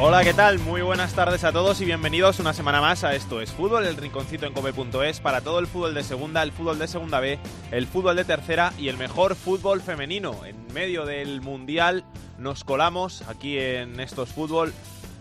Hola, ¿qué tal? Muy buenas tardes a todos y bienvenidos una semana más a Esto es Fútbol, el rinconcito en cope.es para todo el fútbol de segunda, el fútbol de segunda B, el fútbol de tercera y el mejor fútbol femenino. En medio del Mundial nos colamos aquí en Esto es Fútbol.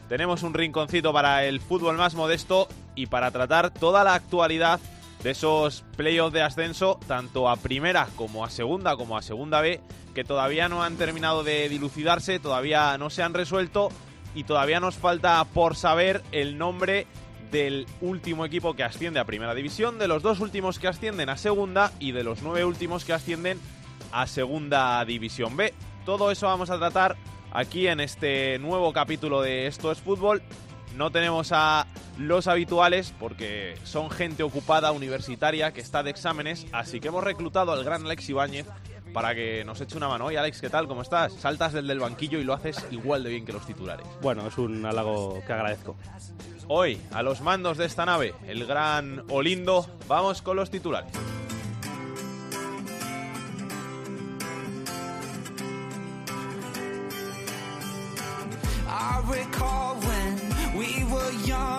Tenemos un rinconcito para el fútbol más modesto y para tratar toda la actualidad de esos playoffs de ascenso, tanto a primera como a segunda, como a segunda B, que todavía no han terminado de dilucidarse, todavía no se han resuelto y todavía nos falta por saber el nombre del último equipo que asciende a primera división, de los dos últimos que ascienden a segunda y de los nueve últimos que ascienden a segunda división B. Todo eso vamos a tratar aquí en este nuevo capítulo de Esto es Fútbol no tenemos a los habituales porque son gente ocupada universitaria que está de exámenes, así que hemos reclutado al gran Alex Ibáñez para que nos eche una mano. Oye, Alex, ¿qué tal? ¿Cómo estás? Saltas del del banquillo y lo haces igual de bien que los titulares. Bueno, es un halago que agradezco. Hoy, a los mandos de esta nave, el gran Olindo, vamos con los titulares.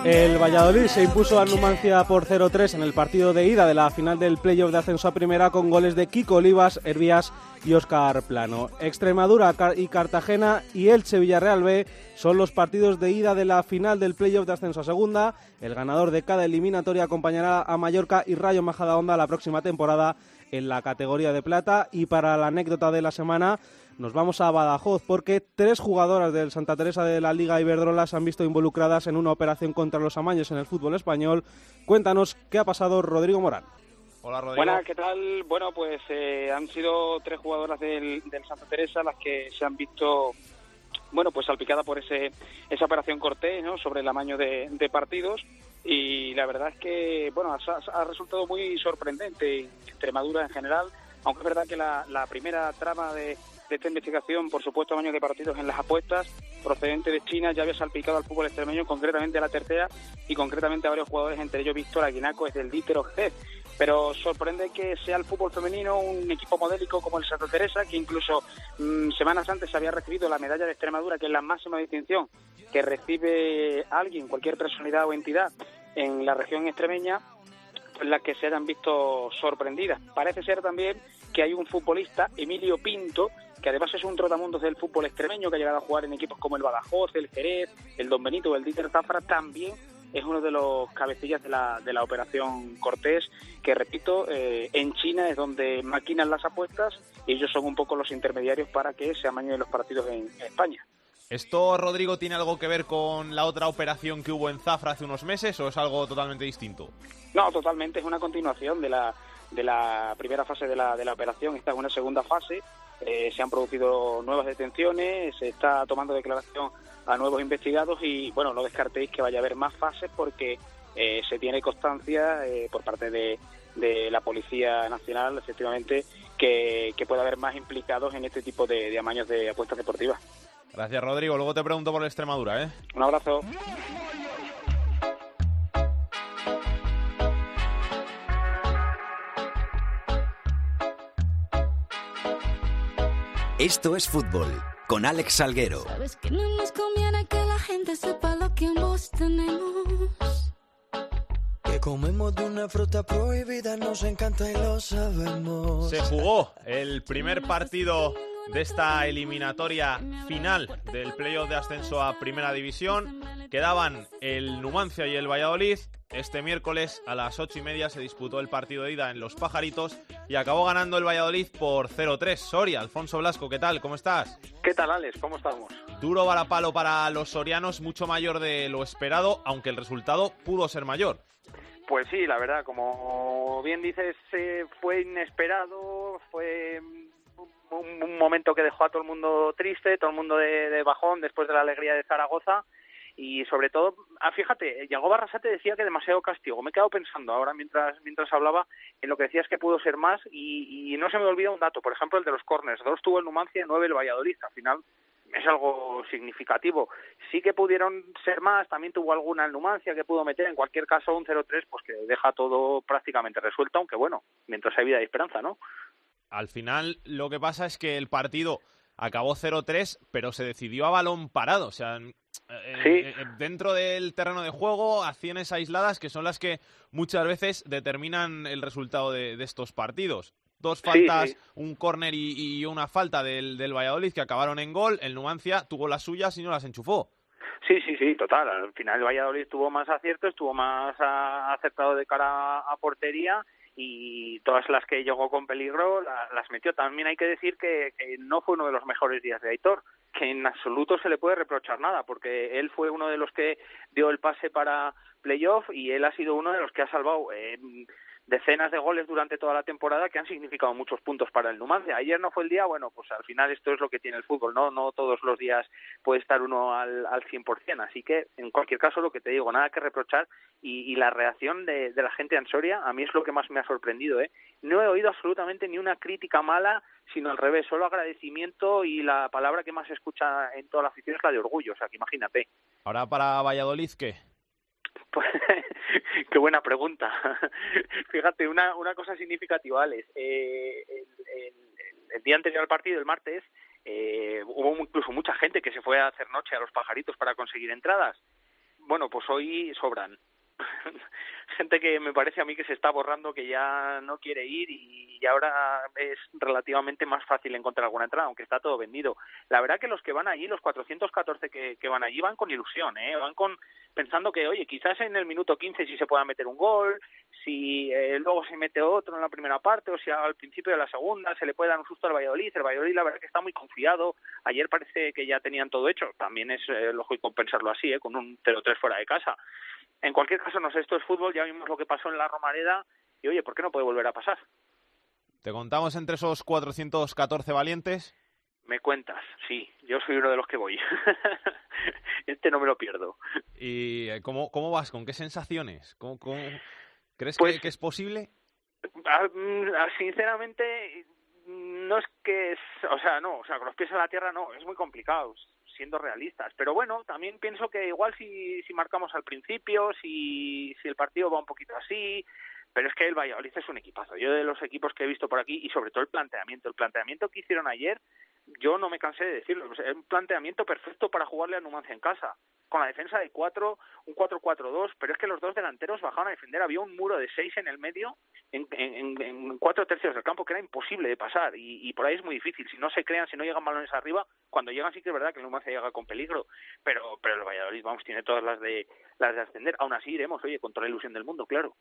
El Valladolid se impuso a Numancia por 0-3 en el partido de ida de la final del playoff de ascenso a primera con goles de Kiko Olivas, Hervías y Óscar Plano. Extremadura y Cartagena y Elche Villarreal B son los partidos de ida de la final del playoff de ascenso a segunda. El ganador de cada eliminatoria acompañará a Mallorca y Rayo Majadahonda la próxima temporada en la categoría de plata. Y para la anécdota de la semana, nos vamos a Badajoz porque tres jugadoras del Santa Teresa de la Liga Iberdrola se han visto involucradas en una operación contra los amaños en el fútbol español. Cuéntanos qué ha pasado, Rodrigo Morán. Hola, Rodrigo. Buenas, ¿qué tal? Bueno, pues eh, han sido tres jugadoras del, Santa Teresa las que se han visto bueno, pues salpicadas por ese, esa operación Cortés, ¿no? Sobre el amaño de, partidos y la verdad es que, bueno, ha, resultado muy sorprendente en Extremadura en general, aunque es verdad que la primera trama de, de esta investigación, por supuesto, años de partidos en las apuestas, procedente de China, ya había salpicado al fútbol extremeño, concretamente a la tercera y concretamente a varios jugadores, entre ellos Víctor Aguinaco, es del Dítero G. Pero sorprende que sea el fútbol femenino un equipo modélico como el Santa Teresa, que incluso mm, semanas antes había recibido la medalla de Extremadura, que es la máxima distinción que recibe alguien, cualquier personalidad o entidad en la región extremeña, pues las que se hayan visto sorprendidas. Parece ser también que hay un futbolista, Emilio Pinto, que además es un trotamundos del fútbol extremeño, que ha llegado a jugar en equipos como el Badajoz, el Jerez, el Don Benito o el Dieter Zafra, también es uno de los cabecillas de la, de la operación Cortés, que repito, eh, en China es donde maquinan las apuestas y ellos son un poco los intermediarios para que se amañen los partidos en, España. ¿Esto, Rodrigo, tiene algo que ver con la otra operación que hubo en Zafra hace unos meses o es algo totalmente distinto? No, totalmente, es una continuación de la, de la primera fase de la, de la operación. Esta es una segunda fase eh, se han producido nuevas detenciones, se está tomando declaración a nuevos investigados y, bueno, no descartéis que vaya a haber más fases porque eh, se tiene constancia eh, por parte de, la Policía Nacional, efectivamente, que, que puede haber más implicados en este tipo de, de amaños de apuestas deportivas. Gracias, Rodrigo. Luego te pregunto por la Extremadura, ¿eh? Un abrazo. Esto es fútbol con Alex Salguero. Sabes que no nos conviene que la gente sepa lo que ambos tenemos. Que comemos de una fruta prohibida, nos encanta y lo sabemos. Se jugó el primer partido de esta eliminatoria final del playoff de ascenso a Primera División. Quedaban el Numancia y el Valladolid. Este miércoles a las ocho y media se disputó el partido de ida en Los Pajaritos y acabó ganando el Valladolid por 0-3. Soria, Alfonso Blasco, ¿qué tal? ¿Cómo estás? ¿Qué tal, Alex? ¿Cómo estamos? Duro varapalo para los sorianos, mucho mayor de lo esperado, aunque el resultado pudo ser mayor. Pues sí, la verdad, como bien dices, eh, fue inesperado, fue un, momento que dejó a todo el mundo triste, todo el mundo de bajón después de la alegría de Zaragoza y sobre todo, ah, fíjate, Yago Barrasate decía que demasiado castigo. Me he quedado pensando ahora mientras mientras hablaba en lo que decías que pudo ser más y, y no se me olvida un dato, por ejemplo, el de los corners. Dos tuvo el Numancia y nueve el Valladolid. Al final es algo significativo. Sí que pudieron ser más, también tuvo alguna el Numancia que pudo meter, en cualquier caso un 0-3 pues que deja todo prácticamente resuelto, aunque bueno, mientras hay vida y esperanza, ¿no? Al final lo que pasa es que el partido acabó 0-3, pero se decidió a balón parado, o sea, eh, eh, dentro del terreno de juego, acciones aisladas que son las que muchas veces determinan el resultado de, estos partidos. Dos faltas, un córner y, una falta del, del Valladolid que acabaron en gol. El Numancia tuvo las suyas y no las enchufó. Sí, sí, sí, total. Al final el Valladolid tuvo más aciertos, estuvo más acertado de cara a portería y todas las que llegó con peligro las metió. También hay que decir que, no fue uno de los mejores días de Aitor, que en absoluto se le puede reprochar nada, porque él fue uno de los que dio el pase para playoff y él ha sido uno de los que ha salvado eh, decenas de goles durante toda la temporada que han significado muchos puntos para el Numancia. Ayer no fue el día, bueno, pues al final esto es lo que tiene el fútbol, ¿no? No todos los días puede estar uno al, al 100%, así que en cualquier caso lo que te digo, nada que reprochar y, la reacción de, la gente en Soria a mí es lo que más me ha sorprendido, ¿eh? No he oído absolutamente ni una crítica mala, sino al revés, solo agradecimiento y la palabra que más se escucha en toda la afición es la de orgullo, o sea, que imagínate. Ahora para Valladolid, ¿qué? Pues, qué buena pregunta. Fíjate, una, una cosa significativa, Alex. Eh, el, día anterior al partido, el martes, eh, hubo incluso mucha gente que se fue a hacer noche a los pajaritos para conseguir entradas. Bueno, pues hoy sobran. gente que me parece a mí que se está borrando, que ya no quiere ir y ahora es relativamente más fácil encontrar alguna entrada, aunque está todo vendido. La verdad que los que van allí, los 414 que, que van allí, van con ilusión, ¿eh? van con pensando que, oye, quizás en el minuto 15 si se pueda meter un gol, si eh, luego se mete otro en la primera parte o si al principio de la segunda se le puede dar un susto al Valladolid. El Valladolid la verdad que está muy confiado. Ayer parece que ya tenían todo hecho. También es eh, lógico pensarlo así, ¿eh? con un 0-3 fuera de casa. En cualquier caso, no sé, esto es fútbol, ya vimos lo que pasó en la Romareda y oye, ¿por qué no puede volver a pasar? ¿Te contamos entre esos 414 valientes? Me cuentas, sí, yo soy uno de los que voy. este no me lo pierdo. ¿Y eh, cómo, cómo vas? ¿Con qué sensaciones? ¿Cómo, crees pues que, es posible? Mm, sinceramente, no es que es, o sea, no, o sea, con los pies en la tierra no, es muy complicado siendo realistas. Pero bueno, también pienso que igual si, si marcamos al principio, si, si el partido va un poquito así, pero es que el Valladolid es un equipazo. Yo de los equipos que he visto por aquí y sobre todo el planteamiento, el planteamiento que hicieron ayer, yo no me cansé de decirlo, es un planteamiento perfecto para jugarle a Numancia en casa con la defensa de cuatro, un 4-4-2, pero es que los dos delanteros bajaron a defender, había un muro de seis en el medio, en, en, en cuatro tercios del campo, que era imposible de pasar, y, por ahí es muy difícil, si no se crean, si no llegan balones arriba, cuando llegan sí que es verdad que Numancia llega con peligro, pero, pero el Valladolid, vamos, tiene todas las de, las de ascender, aún así iremos, oye, con toda la ilusión del mundo, claro.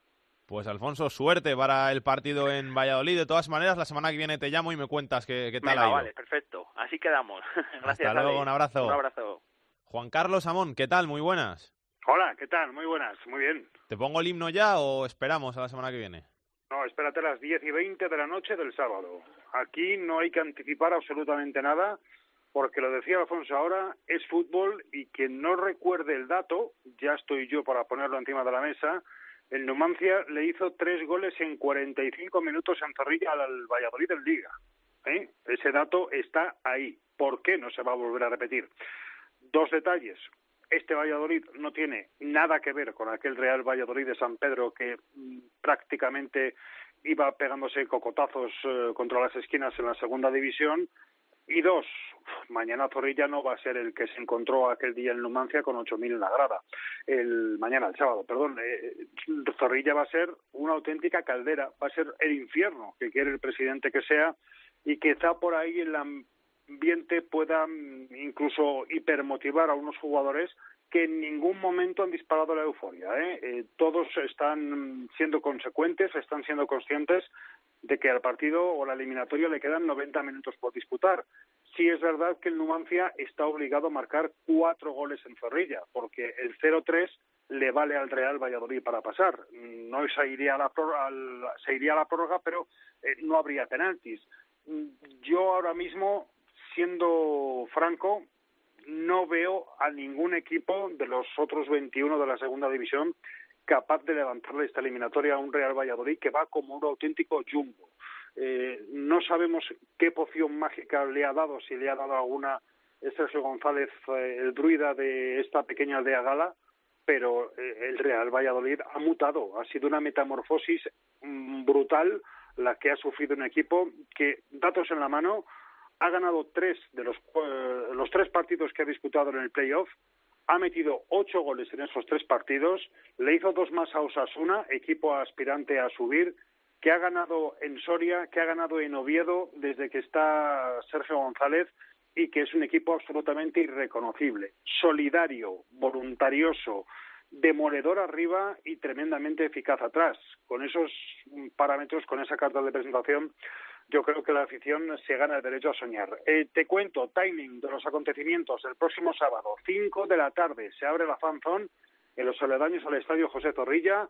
Pues Alfonso, suerte para el partido en Valladolid. De todas maneras, la semana que viene te llamo y me cuentas qué, qué tal ha ido. Vale, perfecto. Así quedamos. Gracias. Hasta luego, un abrazo. Un abrazo. Juan Carlos Amón, ¿qué tal? Muy buenas. Hola, ¿qué tal? Muy buenas, muy bien. ¿Te pongo el himno ya o esperamos a la semana que viene? No, espérate a las 10 y 20 de la noche del sábado. Aquí no hay que anticipar absolutamente nada, porque lo decía Alfonso ahora, es fútbol y quien no recuerde el dato, ya estoy yo para ponerlo encima de la mesa, el Numancia le hizo tres goles en 45 minutos en Zorrilla al Valladolid en Liga. ¿eh? Ese dato está ahí. ¿Por qué no se va a volver a repetir? Dos detalles. Este Valladolid no tiene nada que ver con aquel Real Valladolid de San Pedro que mm, prácticamente iba pegándose cocotazos eh, contra las esquinas en la segunda división. Y dos, mañana Zorrilla no va a ser el que se encontró aquel día en Numancia con 8.000 en la grada. El, mañana, el sábado, perdón. Eh, Zorrilla va a ser una auténtica caldera, va a ser el infierno que quiere el presidente que sea y quizá por ahí en la ambiente pueda mm, incluso hipermotivar a unos jugadores que en ningún momento han disparado la euforia. ¿eh? Eh, todos están siendo consecuentes, están siendo conscientes de que al partido o la eliminatoria le quedan 90 minutos por disputar. Sí es verdad que el Numancia está obligado a marcar cuatro goles en Zorrilla, porque el 0-3 le vale al Real Valladolid para pasar. No se iría a la, se iría a la prórroga, pero eh, no habría penaltis. Yo ahora mismo siendo franco, no veo a ningún equipo de los otros 21 de la segunda división capaz de levantarle esta eliminatoria a un Real Valladolid que va como un auténtico jumbo. Eh, no sabemos qué poción mágica le ha dado, si le ha dado alguna Sergio González, eh, el druida de esta pequeña aldea gala, pero eh, el Real Valladolid ha mutado, ha sido una metamorfosis mm, brutal la que ha sufrido un equipo que, datos en la mano, ha ganado tres de los, eh, los tres partidos que ha disputado en el playoff, ha metido ocho goles en esos tres partidos, le hizo dos más a Osasuna, equipo aspirante a subir, que ha ganado en Soria, que ha ganado en Oviedo desde que está Sergio González y que es un equipo absolutamente irreconocible, solidario, voluntarioso, demoledor arriba y tremendamente eficaz atrás. Con esos parámetros, con esa carta de presentación, yo creo que la afición se gana el derecho a soñar. Eh, te cuento, timing de los acontecimientos. El próximo sábado, 5 de la tarde, se abre la fanzón en los aledaños al Estadio José Zorrilla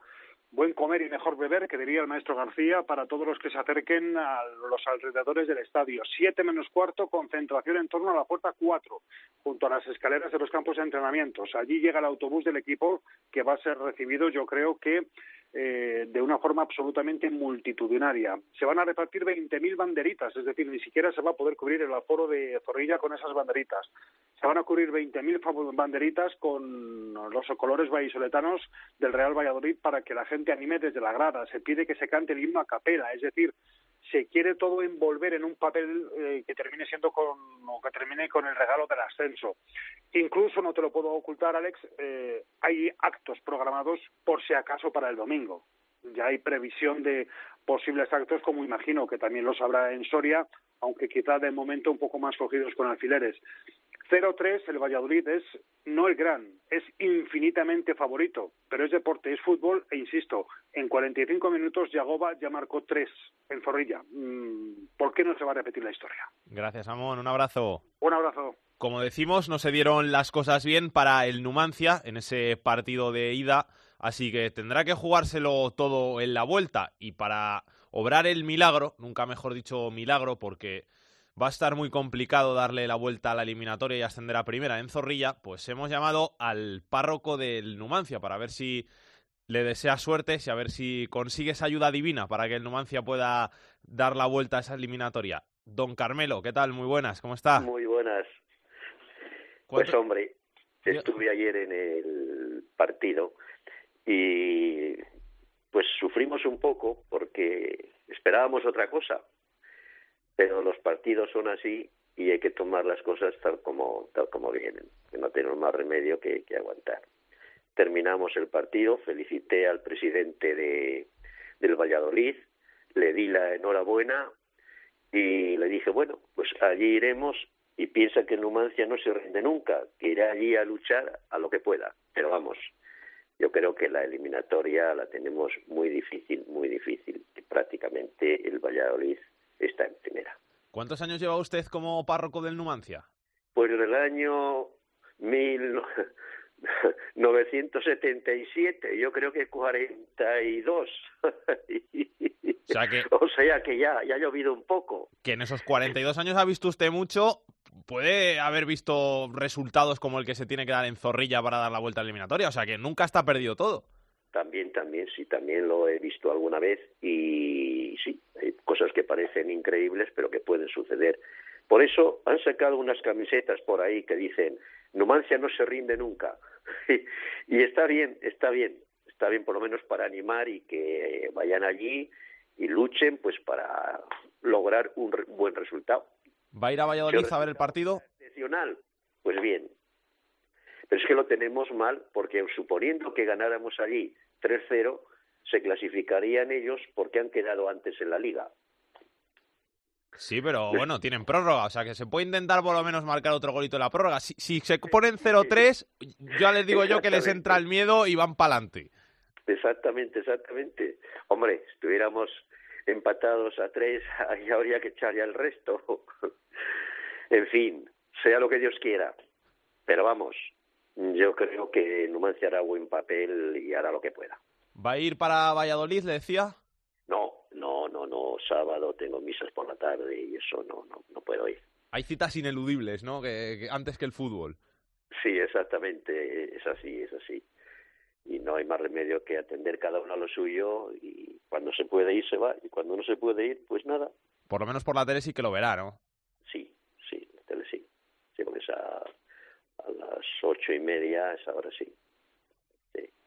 buen comer y mejor beber, que diría el maestro García, para todos los que se acerquen a los alrededores del estadio. Siete menos cuarto, concentración en torno a la puerta cuatro, junto a las escaleras de los campos de entrenamientos. Allí llega el autobús del equipo que va a ser recibido, yo creo que eh, de una forma absolutamente multitudinaria. Se van a repartir 20.000 banderitas, es decir, ni siquiera se va a poder cubrir el aforo de Zorrilla con esas banderitas. Se van a cubrir 20.000 banderitas con los colores vallisoletanos del Real Valladolid para que la gente anime desde la grada. Se pide que se cante el himno a capela, es decir, se quiere todo envolver en un papel eh, que termine siendo con o que termine con el regalo del ascenso. Incluso no te lo puedo ocultar, Alex, eh, hay actos programados por si acaso para el domingo. Ya hay previsión de posibles actos, como imagino que también los habrá en Soria, aunque quizá de momento un poco más cogidos con alfileres. 0-3, el Valladolid es no el gran, es infinitamente favorito, pero es deporte, es fútbol e insisto, en 45 minutos Yagoba ya marcó 3 en Zorrilla. Mm, ¿Por qué no se va a repetir la historia? Gracias, Amón, un abrazo. Un abrazo. Como decimos, no se dieron las cosas bien para el Numancia en ese partido de ida, así que tendrá que jugárselo todo en la vuelta y para obrar el milagro, nunca mejor dicho milagro, porque va a estar muy complicado darle la vuelta a la eliminatoria y ascender a primera en Zorrilla, pues hemos llamado al párroco del Numancia para ver si le desea suerte, y a ver si consigue esa ayuda divina para que el Numancia pueda dar la vuelta a esa eliminatoria. Don Carmelo, ¿qué tal? Muy buenas, ¿cómo está? Muy buenas. Pues hombre, estuve ayer en el partido y pues sufrimos un poco porque esperábamos otra cosa, pero los partidos son así y hay que tomar las cosas tal como tal como vienen, que no tenemos más remedio que, que aguantar. Terminamos el partido, felicité al presidente de, del Valladolid, le di la enhorabuena y le dije, bueno, pues allí iremos y piensa que Numancia no se rinde nunca, que irá allí a luchar a lo que pueda. Pero vamos, yo creo que la eliminatoria la tenemos muy difícil, muy difícil. Prácticamente el Valladolid está en primera. ¿Cuántos años lleva usted como párroco del Numancia? Pues en el año 1977, yo creo que 42. o, sea que, o sea que ya, ya ha llovido un poco. Que en esos 42 años ha visto usted mucho. Puede haber visto resultados como el que se tiene que dar en Zorrilla para dar la vuelta eliminatoria. O sea que nunca está perdido todo. También, también, sí, también lo he visto alguna vez y sí, hay cosas que parecen increíbles pero que pueden suceder. Por eso han sacado unas camisetas por ahí que dicen Numancia no se rinde nunca. y está bien, está bien, está bien por lo menos para animar y que vayan allí y luchen pues para lograr un buen resultado. ¿Va a ir a Valladolid a ver el partido? Pues bien, pero es que lo tenemos mal porque suponiendo que ganáramos allí 3-0, se clasificarían ellos porque han quedado antes en la liga. Sí, pero bueno, tienen prórroga, o sea que se puede intentar por lo menos marcar otro golito en la prórroga. Si, si se ponen 0-3, ya les digo yo que les entra el miedo y van para adelante. Exactamente, exactamente. Hombre, estuviéramos empatados a 3, ahí habría que echar ya el resto. en fin, sea lo que Dios quiera. Pero vamos, yo creo que Numancia hará buen papel y hará lo que pueda. ¿Va a ir para Valladolid, le decía? No, no, no, no. Sábado tengo misas por la tarde y eso no, no, no puedo ir. Hay citas ineludibles, ¿no? Que, antes que el fútbol. Sí, exactamente, es así, es así. Y no hay más remedio que atender cada uno a lo suyo y cuando se puede ir se va y cuando no se puede ir, pues nada. Por lo menos por la tele sí que lo verá, ¿no? Sí, sí, la tele sí. Sí, porque es a, las ocho y media, es ahora sí.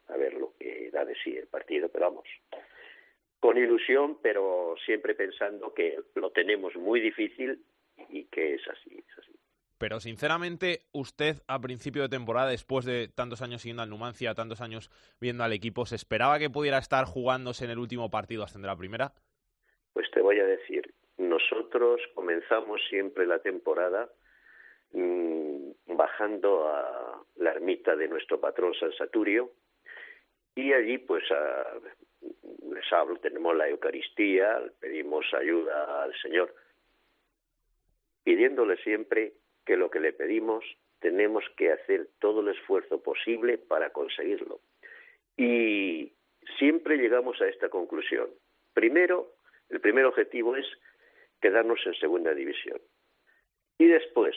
A ver lo que da de sí el partido, pero vamos. Con ilusión, pero siempre pensando que lo tenemos muy difícil y que es así, es así. Pero sinceramente, usted a principio de temporada, después de tantos años siguiendo al Numancia, tantos años viendo al equipo, ¿se esperaba que pudiera estar jugándose en el último partido ascender a la primera? Pues te voy a decir, nosotros comenzamos siempre la temporada bajando a la ermita de nuestro patrón San Saturio y allí pues a, les hablo, tenemos la Eucaristía, pedimos ayuda al Señor, pidiéndole siempre que lo que le pedimos tenemos que hacer todo el esfuerzo posible para conseguirlo. Y siempre llegamos a esta conclusión. Primero, el primer objetivo es quedarnos en segunda división. Y después,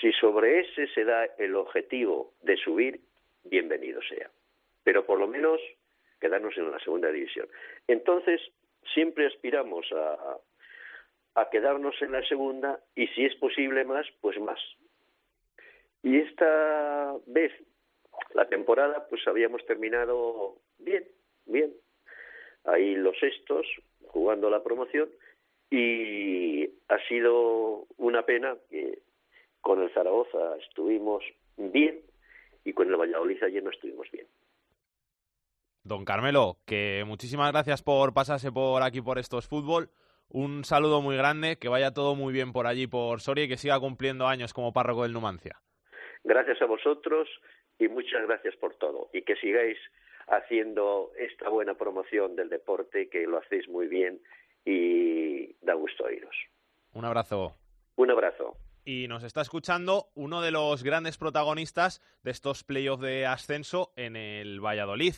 si sobre ese se da el objetivo de subir, bienvenido sea. Pero por lo menos quedarnos en la segunda división. Entonces, siempre aspiramos a, a quedarnos en la segunda y si es posible más, pues más. Y esta vez, la temporada, pues habíamos terminado bien, bien. Ahí los sextos, jugando la promoción, y ha sido una pena que con el Zaragoza estuvimos bien y con el Valladolid ayer no estuvimos bien. Don Carmelo, que muchísimas gracias por pasarse por aquí por estos fútbol. Un saludo muy grande, que vaya todo muy bien por allí, por Soria, y que siga cumpliendo años como párroco del Numancia. Gracias a vosotros y muchas gracias por todo. Y que sigáis haciendo esta buena promoción del deporte, que lo hacéis muy bien y da gusto oíros. Un abrazo. Un abrazo. Y nos está escuchando uno de los grandes protagonistas de estos playoffs de ascenso en el Valladolid.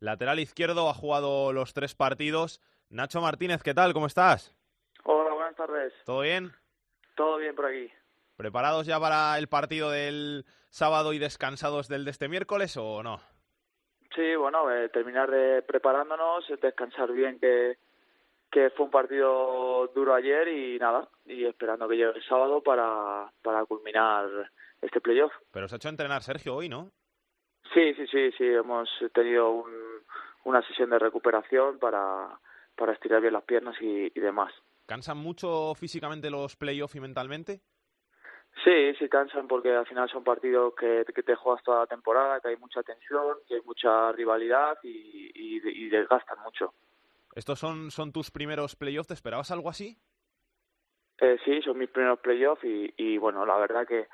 Lateral izquierdo ha jugado los tres partidos. Nacho Martínez, ¿qué tal? ¿Cómo estás? Hola, buenas tardes. ¿Todo bien? Todo bien por aquí. ¿Preparados ya para el partido del sábado y descansados del de este miércoles o no? Sí, bueno, eh, terminar de preparándonos, descansar bien, que, que fue un partido duro ayer y nada, y esperando que llegue el sábado para, para culminar este playoff. Pero se ha hecho entrenar Sergio hoy, ¿no? Sí, sí, sí, sí, hemos tenido un, una sesión de recuperación para, para estirar bien las piernas y, y demás. ¿Cansan mucho físicamente los playoffs y mentalmente? Sí, sí cansan porque al final son partidos que, que te juegas toda la temporada, que hay mucha tensión, que hay mucha rivalidad y, y, y desgastan mucho. ¿Estos son, son tus primeros playoffs? ¿Te esperabas algo así? Eh, sí, son mis primeros playoffs y, y bueno, la verdad que,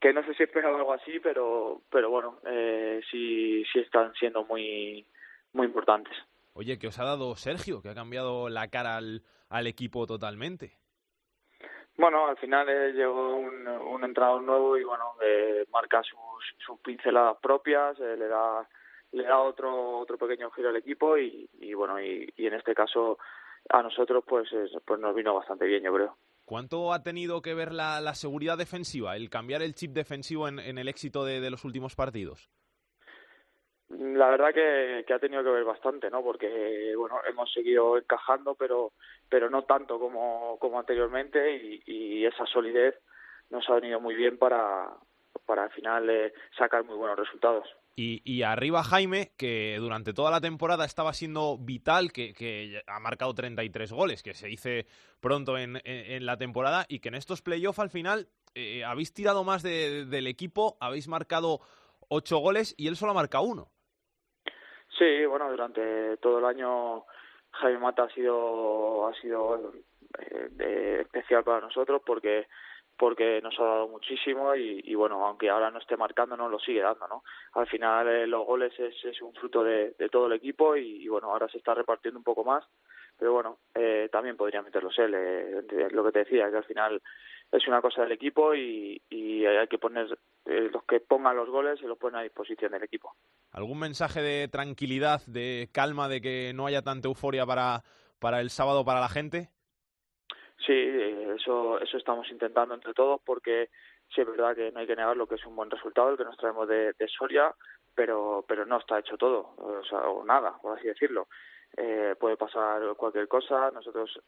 que no sé si esperaba algo así, pero, pero bueno, eh, sí, sí están siendo muy, muy importantes. Oye, ¿qué os ha dado Sergio? Que ha cambiado la cara al, al equipo totalmente. Bueno, al final eh, llegó un, un entrenador nuevo y bueno, eh, marca sus, sus pinceladas propias, eh, le da le da otro otro pequeño giro al equipo y, y bueno y, y en este caso a nosotros pues es, pues nos vino bastante bien yo creo. ¿Cuánto ha tenido que ver la, la seguridad defensiva, el cambiar el chip defensivo en, en el éxito de, de los últimos partidos? La verdad que, que, ha tenido que ver bastante, ¿no? Porque bueno, hemos seguido encajando, pero pero no tanto como, como anteriormente y, y esa solidez nos ha venido muy bien para para al final eh, sacar muy buenos resultados. Y, y, arriba Jaime, que durante toda la temporada estaba siendo vital, que, ha marcado 33 goles, que se dice pronto en, la temporada, y que en estos playoffs al final eh, habéis tirado más de, del equipo, habéis marcado ocho goles y él solo ha marcado uno. Sí, bueno, durante todo el año Jaime Mata ha sido ha sido eh, especial para nosotros porque porque nos ha dado muchísimo y, y, bueno, aunque ahora no esté marcando, nos lo sigue dando, ¿no? Al final eh, los goles es, es un fruto de, de todo el equipo y, y, bueno, ahora se está repartiendo un poco más, pero bueno, eh, también podría meterlos él, eh, lo que te decía, que al final es una cosa del equipo y, y hay que poner, eh, los que pongan los goles se los ponen a disposición del equipo. ¿Algún mensaje de tranquilidad, de calma, de que no haya tanta euforia para, para el sábado para la gente? Sí, eso, eso estamos intentando entre todos porque sí es verdad que no hay que negar lo que es un buen resultado, el que nos traemos de, Soria, pero, pero no está hecho todo, o, sea, o nada, por así decirlo. Eh, puede pasar cualquier cosa, nosotros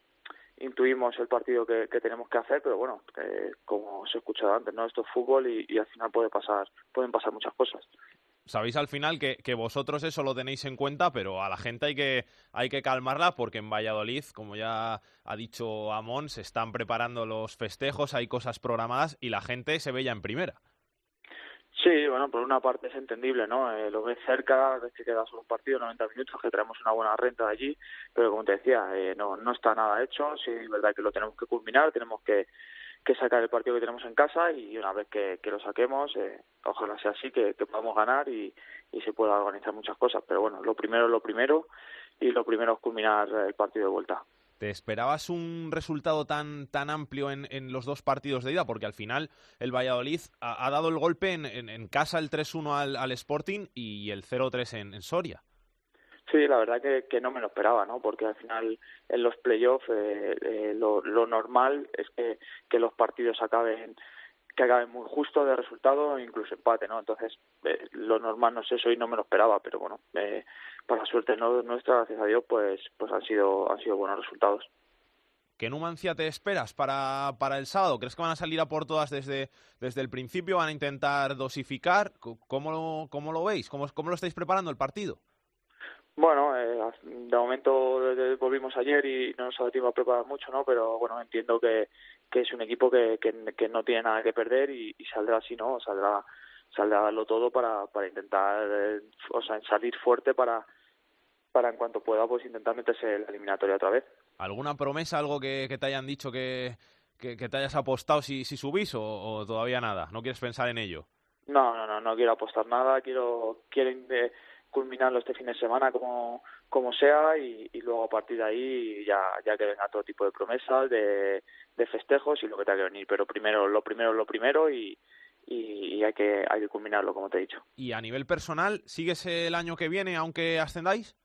intuimos el partido que, que tenemos que hacer, pero bueno, eh, como os he escuchado antes, no esto es fútbol y, y al final puede pasar, pueden pasar muchas cosas sabéis al final que, vosotros eso lo tenéis en cuenta, pero a la gente hay que, hay que calmarla porque en Valladolid, como ya ha dicho Amón, se están preparando los festejos, hay cosas programadas y la gente se ve ya en primera. Sí, bueno, por una parte es entendible, ¿no? Eh, lo ves cerca, ves que queda solo un partido, 90 minutos, que traemos una buena renta de allí, pero como te decía, eh, no, no está nada hecho, sí es verdad que lo tenemos que culminar, tenemos que, que sacar el partido que tenemos en casa y una vez que, lo saquemos, eh, ojalá sea así, que, podamos ganar y, se pueda organizar muchas cosas, pero bueno, lo primero es lo primero y lo primero es culminar el partido de vuelta. ¿Te esperabas un resultado tan, tan amplio en, en, los dos partidos de ida? Porque al final el Valladolid ha, dado el golpe en, casa el 3-1 al, Sporting y el 0-3 en, en, Soria. Sí, la verdad que, no me lo esperaba, ¿no? Porque al final en los playoffs eh, eh, lo, normal es que, que los partidos acaben que acaben muy justo de resultado, incluso empate, ¿no? Entonces, eh, lo normal no es eso y no me lo esperaba, pero bueno, eh, para suerte no, nuestra, gracias a Dios, pues, pues han sido, han sido buenos resultados. ¿Qué Numancia te esperas para, para el sábado? ¿Crees que van a salir a por todas desde, desde el principio? ¿Van a intentar dosificar? ¿Cómo, cómo lo veis? ¿Cómo, ¿Cómo lo estáis preparando el partido? Bueno, eh, de momento volvimos ayer y no nos ha dado tiempo a preparar mucho, ¿no? Pero bueno, entiendo que, que es un equipo que, que, que no tiene nada que perder y, y saldrá así, ¿no? Saldrá saldrá darlo todo para, para intentar, eh, o sea, salir fuerte para, para en cuanto pueda, pues intentar meterse en la eliminatoria otra vez. ¿Alguna promesa, algo que, que te hayan dicho que, que, que, te hayas apostado si, si subís o, o, todavía nada? ¿No quieres pensar en ello? No, no, no, no quiero apostar nada, quiero, quiero eh, culminarlo este fin de semana como, como sea y, y luego a partir de ahí ya, ya que venga todo tipo de promesas, de, de festejos y lo que tenga que venir. Pero primero, lo primero, lo primero y, y, y hay que hay que culminarlo, como te he dicho. ¿Y a nivel personal, sigues el año que viene aunque ascendáis?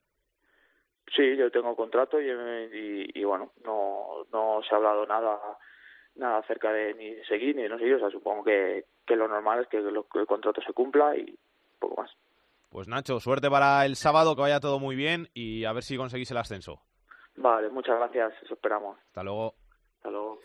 Sí, yo tengo contrato y, y, y bueno, no, no se ha hablado nada nada acerca de ni seguir ni de no seguir, o sea, supongo que, que lo normal es que, lo, que el contrato se cumpla y poco más. Pues Nacho, suerte para el sábado, que vaya todo muy bien y a ver si conseguís el ascenso. Vale, muchas gracias, eso esperamos. Hasta luego. Hasta luego.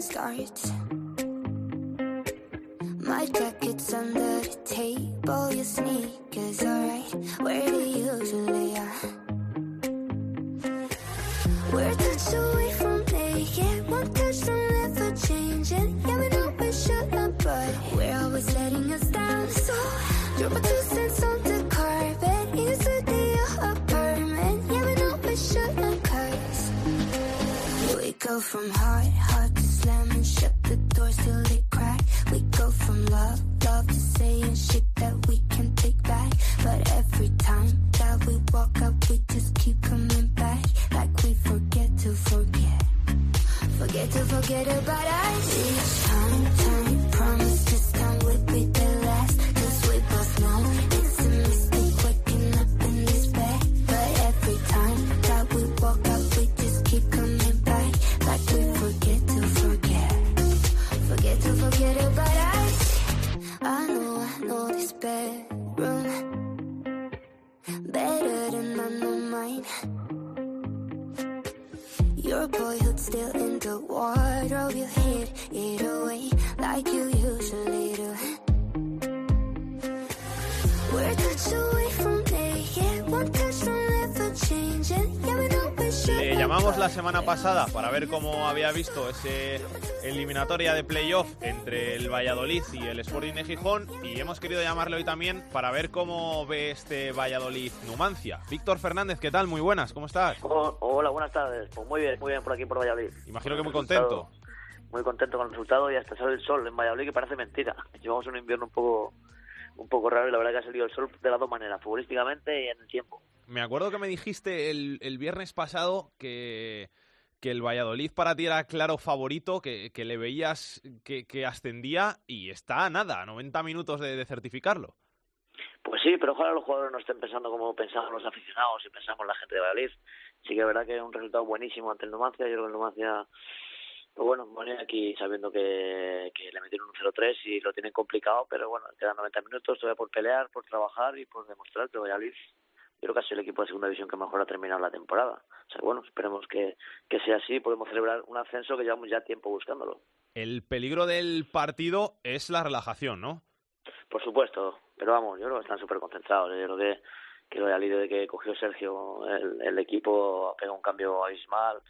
starts. My jacket's under the table, your sneakers are alright where they usually are. We're touch away from naked, one touch from never changing. Yeah, we know we should have, but we're always letting us down. So drop a two cents on the carpet, into the apartment. Yeah, we know we should have, cause we go from heart, heart to slam and shut the doors till they crack. We go from love, love to saying shit pasada para ver cómo había visto ese eliminatoria de playoff entre el Valladolid y el Sporting de Gijón y hemos querido llamarle hoy también para ver cómo ve este Valladolid Numancia. Víctor Fernández, ¿qué tal? Muy buenas, ¿cómo estás? Oh, hola, buenas tardes. Pues muy bien, muy bien por aquí por Valladolid. Imagino que muy contento. Muy contento con el resultado y hasta sale el sol en Valladolid que parece mentira. Llevamos un invierno un poco un poco raro y la verdad que ha salido el sol de las dos maneras, futbolísticamente y en el tiempo. Me acuerdo que me dijiste el, el viernes pasado que que el Valladolid para ti era claro favorito, que, le veías que, ascendía y está a nada, a 90 minutos de, certificarlo. Pues sí, pero ojalá los jugadores no estén pensando como pensamos los aficionados y pensamos la gente de Valladolid. Sí que es verdad que es un resultado buenísimo ante el Numancia. Yo creo que el Numancia, pues bueno, pone aquí sabiendo que, que le metieron un 0-3 y lo tienen complicado, pero bueno, quedan 90 minutos todavía por pelear, por trabajar y por demostrar que Valladolid yo creo que ha sido el equipo de segunda división que mejor ha terminado la temporada. O sea, bueno, esperemos que, que sea así, podemos celebrar un ascenso que llevamos ya tiempo buscándolo. El peligro del partido es la relajación, ¿no? Por supuesto, pero vamos, yo creo que están súper concentrados. Yo creo que, que al de que cogió Sergio, el, el equipo ha pegado un cambio abismal,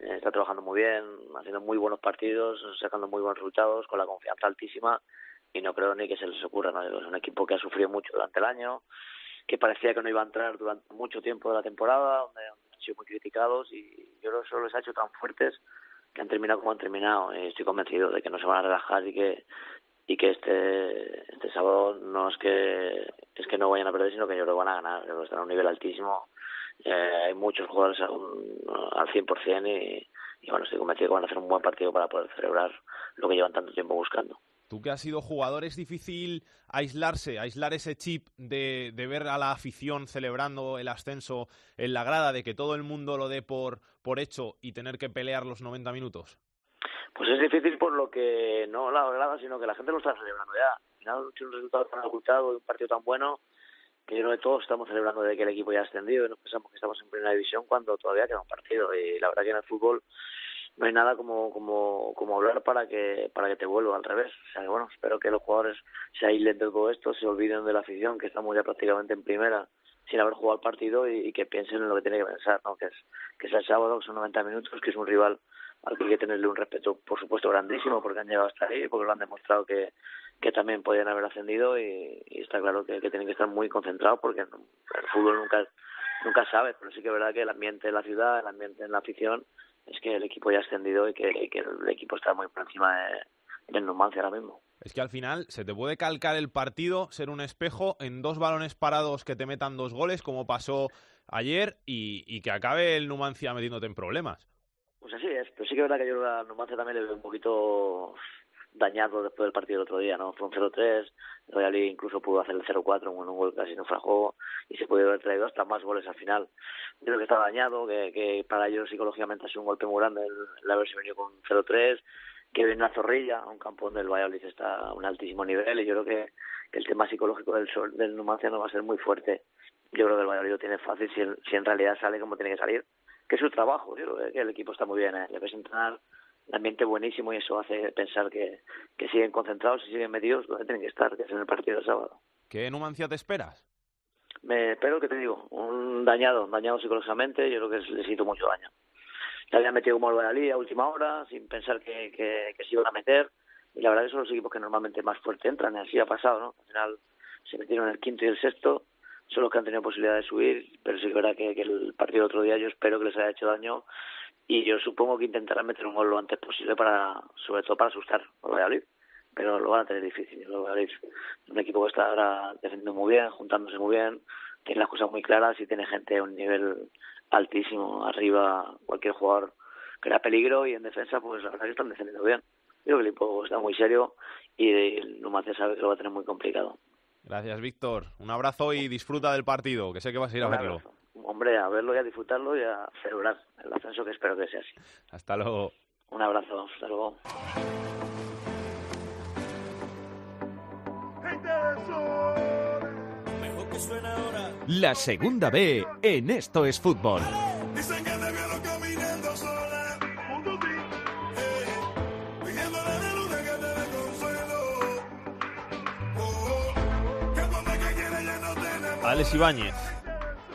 eh, está trabajando muy bien, haciendo muy buenos partidos, sacando muy buenos resultados, con la confianza altísima y no creo ni que se les ocurra. ¿no? Es un equipo que ha sufrido mucho durante el año, que parecía que no iba a entrar durante mucho tiempo de la temporada, donde han sido muy criticados y yo creo que eso les ha hecho tan fuertes que han terminado como han terminado. Y estoy convencido de que no se van a relajar y que y que este este sábado no es que es que no vayan a perder, sino que ellos lo van a ganar, que están a un nivel altísimo. Eh, hay muchos jugadores al 100% y, y bueno, estoy convencido que van a hacer un buen partido para poder celebrar lo que llevan tanto tiempo buscando. Tú que has sido jugador, ¿es difícil aislarse, aislar ese chip de, de, ver a la afición celebrando el ascenso en la grada, de que todo el mundo lo dé por, por hecho y tener que pelear los 90 minutos? Pues es difícil por lo que no la grada, sino que la gente lo está celebrando ya. Al final, un resultado tan ocultado, un partido tan bueno, que yo creo que todos estamos celebrando de que el equipo ya ha ascendido y nos pensamos que estamos en primera división cuando todavía queda un partido. Y la verdad que en el fútbol no hay nada como como como hablar para que para que te vuelva al revés. O sea que bueno espero que los jugadores se aíslen de todo esto se olviden de la afición que estamos ya prácticamente en primera sin haber jugado el partido y, que piensen en lo que tiene que pensar no que es que es el sábado que son 90 minutos que es un rival al que hay que tenerle un respeto por supuesto grandísimo porque han llegado hasta ahí porque lo han demostrado que que también podían haber ascendido y, está claro que, que, tienen que estar muy concentrados porque el fútbol nunca nunca sabe pero sí que es verdad que el ambiente de la ciudad el ambiente en la afición es que el equipo ya ha ascendido y que, el equipo está muy por encima de, del Numancia ahora mismo. Es que al final se te puede calcar el partido, ser un espejo en dos balones parados que te metan dos goles, como pasó ayer, y, y que acabe el Numancia metiéndote en problemas. Pues así es, pero sí que es verdad que yo a Numancia también le veo un poquito dañado después del partido del otro día, ¿no? Fue un 0-3, el incluso pudo hacer el 0-4 con un gol casi no juego y se puede haber traído hasta más goles al final. Yo creo que está dañado, que, para ellos psicológicamente ha sido un golpe muy grande el, haberse venido con 0-3, que viene una zorrilla, un campo donde el Valladolid está a un altísimo nivel y yo creo que, el tema psicológico del, del Numancia no va a ser muy fuerte. Yo creo que el Valladolid lo tiene fácil si, en realidad sale como tiene que salir, que es su trabajo. Yo creo que el equipo está muy bien, ¿eh? le ves entrenar el ambiente buenísimo y eso hace pensar que, que siguen concentrados y siguen metidos donde tienen que estar, que es en el partido del sábado. ¿Qué Numancia te esperas? Me espero que te digo, un dañado, dañado psicológicamente, yo creo que les hizo mucho daño. Se habían metido como Valladolid a última hora, sin pensar que, que, que, se iban a meter, y la verdad que son los equipos que normalmente más fuerte entran, y así ha pasado, ¿no? Al final se metieron en el quinto y el sexto, son los que han tenido posibilidad de subir, pero sí que es verdad que, que el partido del otro día yo espero que les haya hecho daño y yo supongo que intentarán meter un gol lo antes posible para, sobre todo para asustar al Valladolid, pero lo van a tener difícil. El Valladolid es un equipo que está ahora defendiendo muy bien, juntándose muy bien, tiene las cosas muy claras y tiene gente a un nivel altísimo arriba, cualquier jugador crea peligro y en defensa pues la verdad que están defendiendo bien. Yo creo que el equipo está muy serio y el Numancia sabe que lo va a tener muy complicado. Gracias, Víctor. Un abrazo y disfruta del partido, que sé que vas a ir a verlo hombre, a verlo y a disfrutarlo y a celebrar el ascenso que espero que sea así. Hasta luego. Un abrazo, hasta luego. La segunda B en Esto es Fútbol. Alex Ibáñez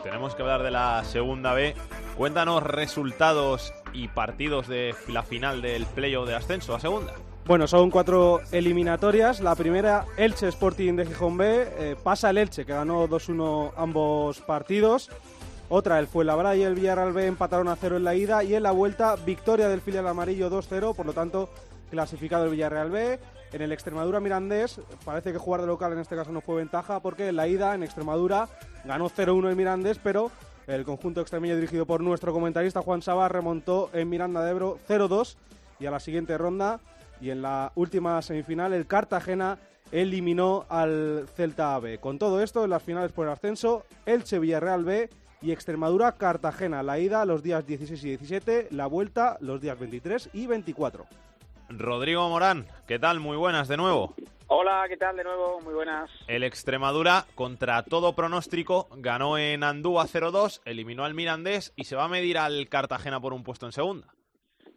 tenemos que hablar de la segunda B. Cuéntanos resultados y partidos de la final del playoff de ascenso a segunda. Bueno, son cuatro eliminatorias. La primera, Elche Sporting de Gijón B. Eh, pasa el Elche, que ganó 2-1 ambos partidos. Otra, el Fuenlabrada y el Villarreal B empataron a cero en la ida. Y en la vuelta, victoria del filial amarillo 2-0. Por lo tanto, clasificado el Villarreal B. En el Extremadura Mirandés, parece que jugar de local en este caso no fue ventaja, porque en la ida en Extremadura ganó 0-1 el Mirandés, pero El conjunto extremeño dirigido por nuestro comentarista Juan Saba remontó en Miranda de Ebro 0-2 y a la siguiente ronda y en la última semifinal el Cartagena eliminó al Celta B. Con todo esto, en las finales por el ascenso, Elche Villarreal B y Extremadura Cartagena. La ida los días 16 y 17, la vuelta los días 23 y 24. Rodrigo Morán, ¿qué tal? Muy buenas de nuevo. Hola, ¿qué tal de nuevo? Muy buenas. El Extremadura, contra todo pronóstico, ganó en Andúa 0-2, eliminó al Mirandés y se va a medir al Cartagena por un puesto en segunda.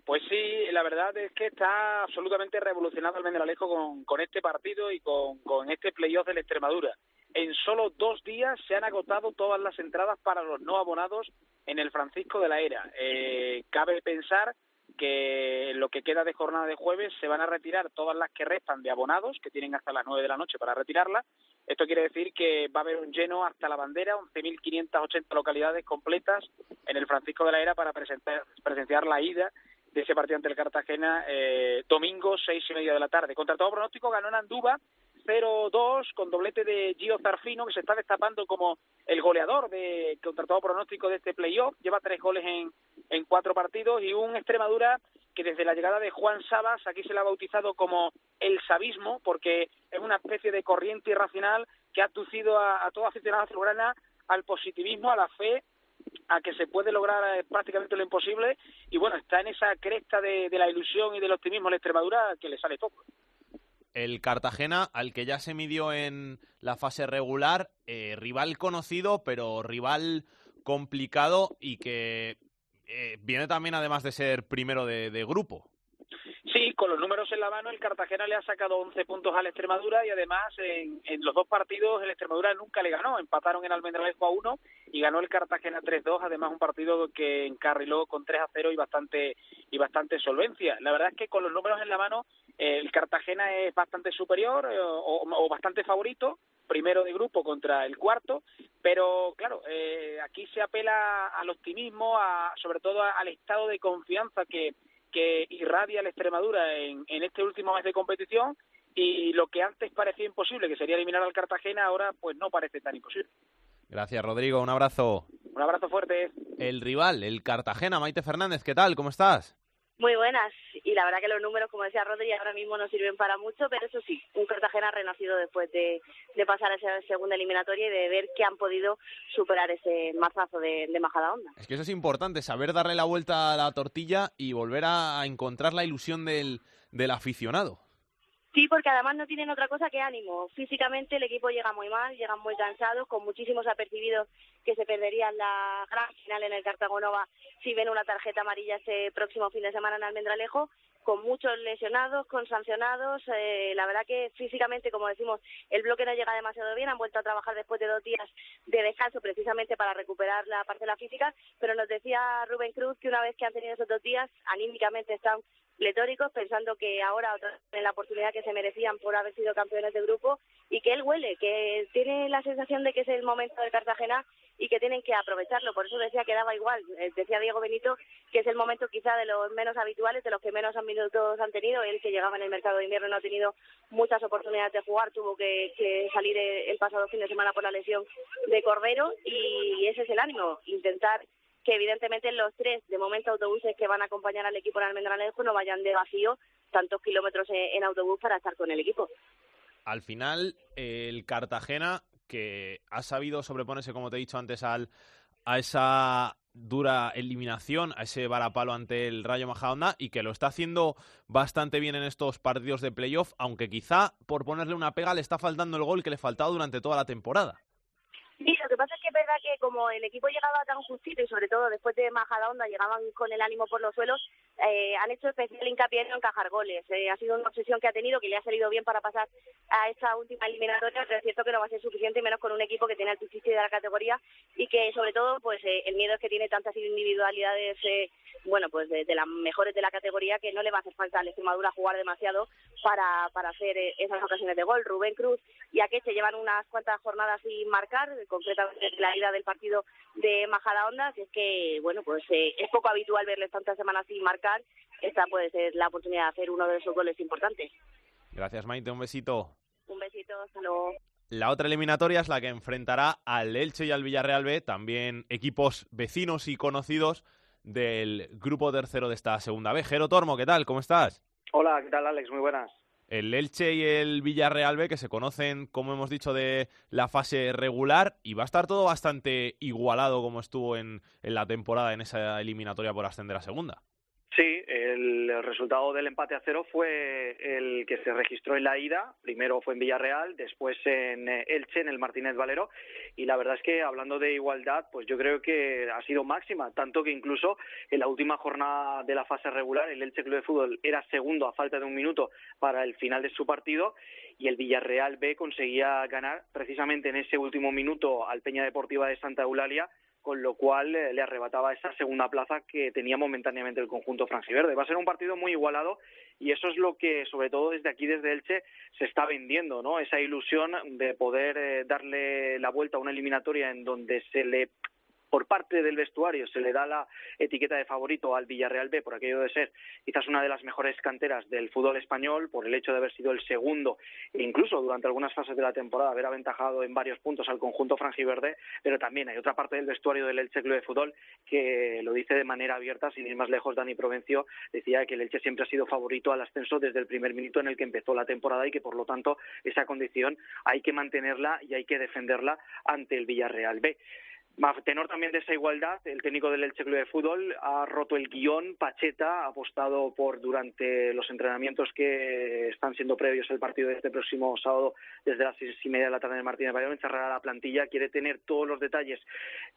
Pues sí, la verdad es que está absolutamente revolucionado el Mendralejo con, con este partido y con, con este playoff del Extremadura. En solo dos días se han agotado todas las entradas para los no abonados en el Francisco de la Era. Eh, cabe pensar que lo que queda de jornada de jueves se van a retirar todas las que restan de abonados, que tienen hasta las nueve de la noche para retirarlas. Esto quiere decir que va a haber un lleno hasta la bandera, 11.580 localidades completas en el Francisco de la Era para presenciar la ida de ese partido ante el Cartagena eh, domingo, seis y media de la tarde. Contra todo pronóstico ganó en Andúba 0-2 con doblete de Gio Zarfino que se está destapando como el goleador de contra todo pronóstico de este playoff. Lleva tres goles en, en cuatro partidos y un Extremadura que desde la llegada de Juan Sabas aquí se le ha bautizado como el sabismo porque es una especie de corriente irracional que ha aducido a, a toda aficionada azulgrana al positivismo, a la fe a que se puede lograr eh, prácticamente lo imposible y bueno, está en esa cresta de, de la ilusión y del optimismo en la Extremadura que le sale todo. El Cartagena, al que ya se midió en la fase regular, eh, rival conocido, pero rival complicado y que eh, viene también además de ser primero de, de grupo. Sí, con los números en la mano, el Cartagena le ha sacado 11 puntos al Extremadura y además en, en los dos partidos el Extremadura nunca le ganó. Empataron en Almendralejo a 1 y ganó el Cartagena 3-2, además un partido que encarriló con 3 a 0 y bastante y bastante solvencia. La verdad es que con los números en la mano el Cartagena es bastante superior eh, o, bastante favorito, primero de grupo contra el cuarto, pero claro, eh, aquí se apela al optimismo, a, sobre todo al estado de confianza que que irradia la Extremadura en, en este último mes de competición y lo que antes parecía imposible, que sería eliminar al Cartagena, ahora pues no parece tan imposible. Gracias, Rodrigo. Un abrazo. Un abrazo fuerte. El rival, el Cartagena, Maite Fernández, ¿qué tal? ¿Cómo estás? Muy buenas. Y la verdad que los números, como decía Rodri, ahora mismo no sirven para mucho, pero eso sí, un Cartagena renacido después de, de pasar a esa segunda eliminatoria y de ver que han podido superar ese mazazo de, de Majadahonda. Es que eso es importante, saber darle la vuelta a la tortilla y volver a encontrar la ilusión del, del aficionado. Sí, porque además no tienen otra cosa que ánimo. Físicamente el equipo llega muy mal, llegan muy cansados, con muchísimos apercibidos que se perderían la gran final en el Cartagonova si ven una tarjeta amarilla este próximo fin de semana en Almendralejo, con muchos lesionados, con sancionados. Eh, la verdad que físicamente, como decimos, el bloque no llega demasiado bien. Han vuelto a trabajar después de dos días de descanso precisamente para recuperar la parte de la física, pero nos decía Rubén Cruz que una vez que han tenido esos dos días, anímicamente están pletóricos, pensando que ahora tienen la oportunidad que se merecían por haber sido campeones de grupo y que él huele, que tiene la sensación de que es el momento de Cartagena y que tienen que aprovecharlo. Por eso decía que daba igual. Eh, Decía Diego Benito que es el momento quizá de los menos habituales, de los que menos minutos han tenido. Él que llegaba en el mercado de invierno no ha tenido muchas oportunidades de jugar, tuvo que, que salir el pasado fin de semana por la lesión de Cordero y ese es el ánimo, intentar que evidentemente los tres, de momento autobuses que van a acompañar al equipo en Almendralejo no vayan de vacío tantos kilómetros en, en autobús para estar con el equipo. Al final, el Cartagena, que ha sabido sobreponerse, como te he dicho antes, al, a esa dura eliminación, a ese varapalo ante el Rayo Majadahonda y que lo está haciendo bastante bien en estos partidos de playoff, aunque quizá por ponerle una pega le está faltando el gol que le faltaba durante toda la temporada. Sí, lo que pasa es verdad que como el equipo llegaba tan justito y sobre todo después de Majadahonda llegaban con el ánimo por los suelos, eh, han hecho especial hincapié en encajar goles. Eh, ha sido una obsesión que ha tenido, que le ha salido bien para pasar a esta última eliminatoria, pero es cierto que no va a ser suficiente, y menos con un equipo que tiene el piscis de la categoría y que sobre todo pues eh, el miedo es que tiene tantas individualidades, eh, bueno, pues de, las mejores de la categoría que no le va a hacer falta a la Extremadura jugar demasiado para, para hacer eh, esas ocasiones de gol. Rubén Cruz y Akeche llevan unas cuantas jornadas sin marcar, concretamente la ida del partido de Majadahonda, así es que, bueno, pues eh, es poco habitual verles tantas semanas sin marcar. Esta puede ser la oportunidad de hacer uno de esos goles importantes. Gracias, Maite. Un besito. Un besito. Hasta luego. la otra eliminatoria es la que enfrentará al Elche y al Villarreal B, también equipos vecinos y conocidos del grupo tercero de esta segunda B. Jero Tormo, ¿qué tal? ¿Cómo estás? Hola, ¿qué tal Alex? Muy buenas. El Elche y el Villarreal B que se conocen, como hemos dicho, de la fase regular y va a estar todo bastante igualado como estuvo en, en la temporada en esa eliminatoria por ascender a segunda. Sí, el resultado del empate a cero fue el que se registró en la ida. Primero fue en Villarreal, después en eh, Elche, en el Martínez Valero. Y la verdad es que hablando de igualdad, pues yo creo que ha sido máxima. Tanto que incluso en la última jornada de la fase regular, el Elche Club de Fútbol era segundo a falta de un minuto para el final de su partido. Y el Villarreal B conseguía ganar precisamente en ese último minuto al Peña Deportiva de Santa Eulalia con lo cual eh, le arrebataba esa segunda plaza que tenía momentáneamente el conjunto franjiverde. Va a ser un partido muy igualado y eso es lo que, sobre todo desde aquí, desde Elche, se está vendiendo, ¿no? Esa ilusión de poder eh, darle la vuelta a una eliminatoria en donde se le por parte del vestuario se le da la etiqueta de favorito al Villarreal B por aquello de ser quizás una de las mejores canteras del fútbol español, por el hecho de haber sido el segundo e incluso durante algunas fases de la temporada haber aventajado en varios puntos al conjunto franjiverde, pero también hay otra parte del vestuario del Elche Club de Fútbol que lo dice de manera abierta, sin ir más lejos, Dani Provencio decía que el Elche siempre ha sido favorito al ascenso desde el primer minuto en el que empezó la temporada y que por lo tanto esa condición hay que mantenerla y hay que defenderla ante el Villarreal B. Tenor también de esa igualdad, el técnico del Elche Club de Fútbol ha roto el guion. Pacheta ha apostado por, durante los entrenamientos que están siendo previos al partido de este próximo sábado, desde las seis y media de la tarde en Martínez Valladolid, encerrar a la plantilla. Quiere tener todos los detalles